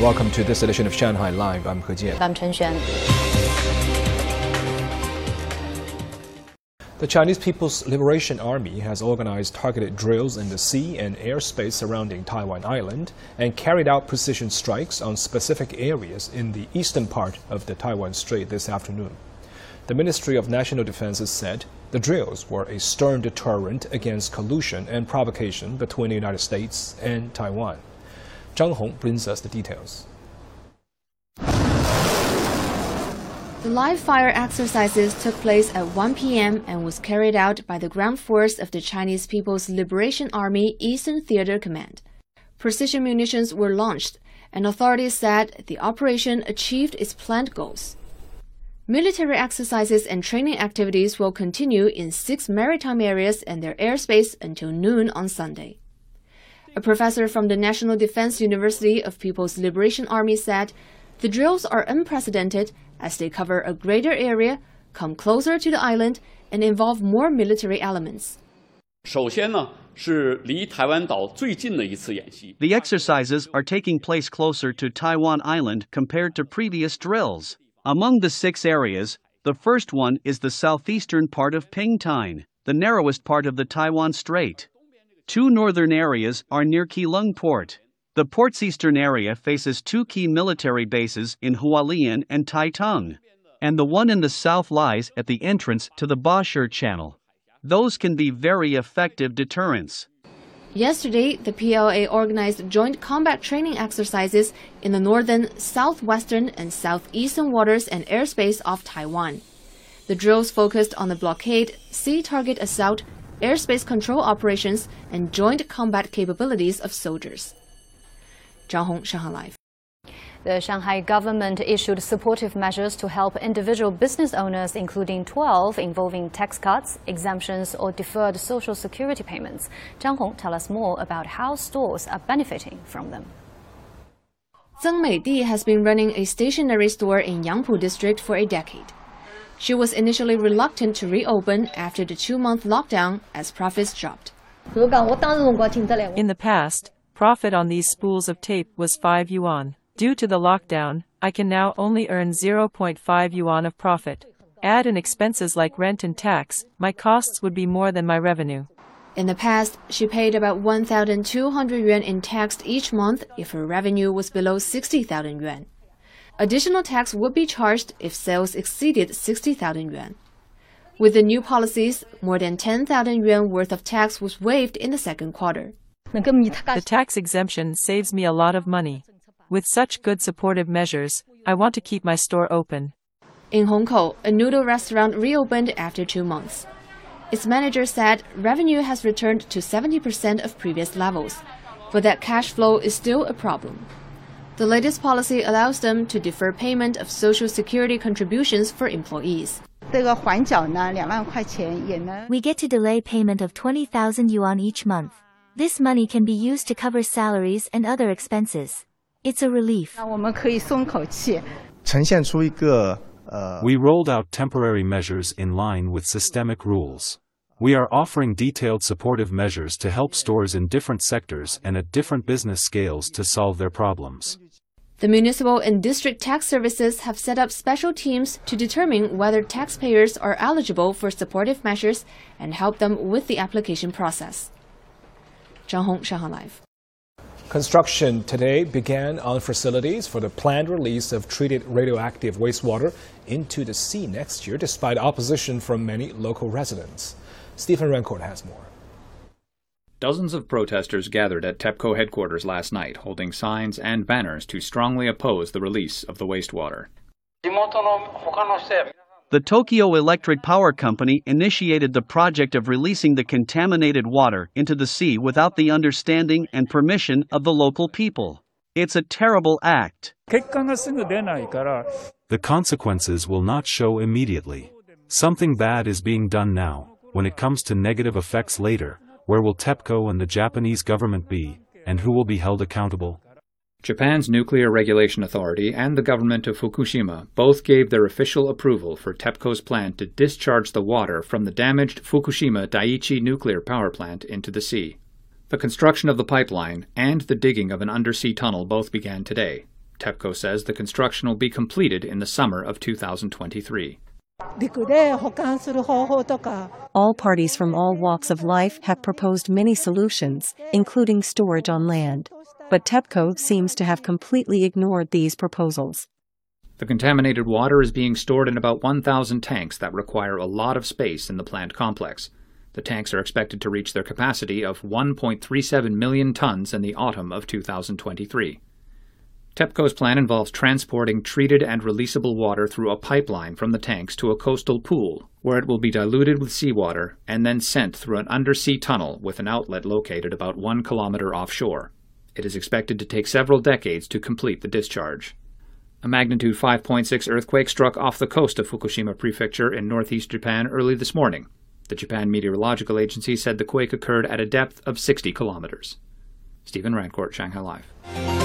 Welcome to this edition of Shanghai Live. I'm He Jian. I'm Chen Xuan. The Chinese People's Liberation Army has organized targeted drills in the sea and airspace surrounding Taiwan Island and carried out precision strikes on specific areas in the eastern part of the Taiwan Strait this afternoon. The Ministry of National Defense has said the drills were a stern deterrent against collusion and provocation between the United States and Taiwan. Zhang Hong brings us the details. The live fire exercises took place at 1 p.m. and was carried out by the ground force of the Chinese People's Liberation Army Eastern Theater Command. Precision munitions were launched, and authorities said the operation achieved its planned goals. Military exercises and training activities will continue in six maritime areas and their airspace until noon on Sunday. A professor from the National Defense University of People's Liberation Army said the drills are unprecedented as they cover a greater area, come closer to the island, and involve more military elements. The exercises are taking place closer to Taiwan Island compared to previous drills. Among the six areas, the first one is the southeastern part of Pingtan, the narrowest part of the Taiwan Strait. Two northern areas are near Keelung Port. The port's eastern area faces two key military bases in Hualien and Taitung, and the one in the south lies at the entrance to the Bashi Channel. Those can be very effective deterrents. Yesterday, the PLA organized joint combat training exercises in the northern, southwestern, and southeastern waters and airspace of Taiwan. The drills focused on the blockade, sea target assault, airspace control operations, and joint combat capabilities of soldiers. Zhang Hong, Shanghai Live. The Shanghai government issued supportive measures to help individual business owners, including 12 involving tax cuts, exemptions, or deferred social security payments. Zhang Hong tell us more about how stores are benefiting from them. Zheng Meidi has been running a stationery store in Yangpu district for a decade. She was initially reluctant to reopen after the two-month lockdown as profits dropped. In the past, Profit on these spools of tape was 5 yuan. Due to the lockdown, I can now only earn 0.5 yuan of profit. Add in expenses like rent and tax, my costs would be more than my revenue. In the past, she paid about 1,200 yuan in tax each month if her revenue was below 60,000 yuan. Additional tax would be charged if sales exceeded 60,000 yuan. With the new policies, more than 10,000 yuan worth of tax was waived in the second quarter. The tax exemption saves me a lot of money. With such good supportive measures, I want to keep my store open. In Hongkou, a noodle restaurant reopened after two months. Its manager said revenue has returned to 70% of previous levels, but that cash flow is still a problem. The latest policy allows them to defer payment of social security contributions for employees. We get to delay payment of 20,000 yuan each month. This money can be used to cover salaries and other expenses. It's a relief. We rolled out temporary measures in line with systemic rules. We are offering detailed supportive measures to help stores in different sectors and at different business scales to solve their problems. The municipal and district tax services have set up special teams to determine whether taxpayers are eligible for supportive measures and help them with the application process. Zhang Hong, Shanghai Live. Construction today began on facilities for the planned release of treated radioactive wastewater into the sea next year, despite opposition from many local residents. Stephen Rancourt has more. Dozens of protesters gathered at TEPCO headquarters last night, holding signs and banners to strongly oppose the release of the wastewater. The Tokyo Electric Power Company initiated the project of releasing the contaminated water into the sea without the understanding and permission of the local people. It's a terrible act. The consequences will not show immediately. Something bad is being done now. When it comes to negative effects later, where will TEPCO and the Japanese government be, and who will be held accountable? Japan's Nuclear Regulation Authority and the government of Fukushima both gave their official approval for TEPCO's plan to discharge the water from the damaged Fukushima Daiichi nuclear power plant into the sea. The construction of the pipeline and the digging of an undersea tunnel both began today. TEPCO says the construction will be completed in the summer of 2023. All parties from all walks of life have proposed many solutions, including storage on land. But TEPCO seems to have completely ignored these proposals. The contaminated water is being stored in about 1,000 tanks that require a lot of space in the plant complex. The tanks are expected to reach their capacity of 1.37 million tons in the autumn of 2023. TEPCO's plan involves transporting treated and releasable water through a pipeline from the tanks to a coastal pool, where it will be diluted with seawater and then sent through an undersea tunnel with an outlet located about one kilometer offshore. It is expected to take several decades to complete the discharge. A magnitude 5.6 earthquake struck off the coast of Fukushima Prefecture in northeast Japan early this morning. The Japan Meteorological Agency said the quake occurred at a depth of 60 kilometers. Stephen Rancourt, Shanghai Live.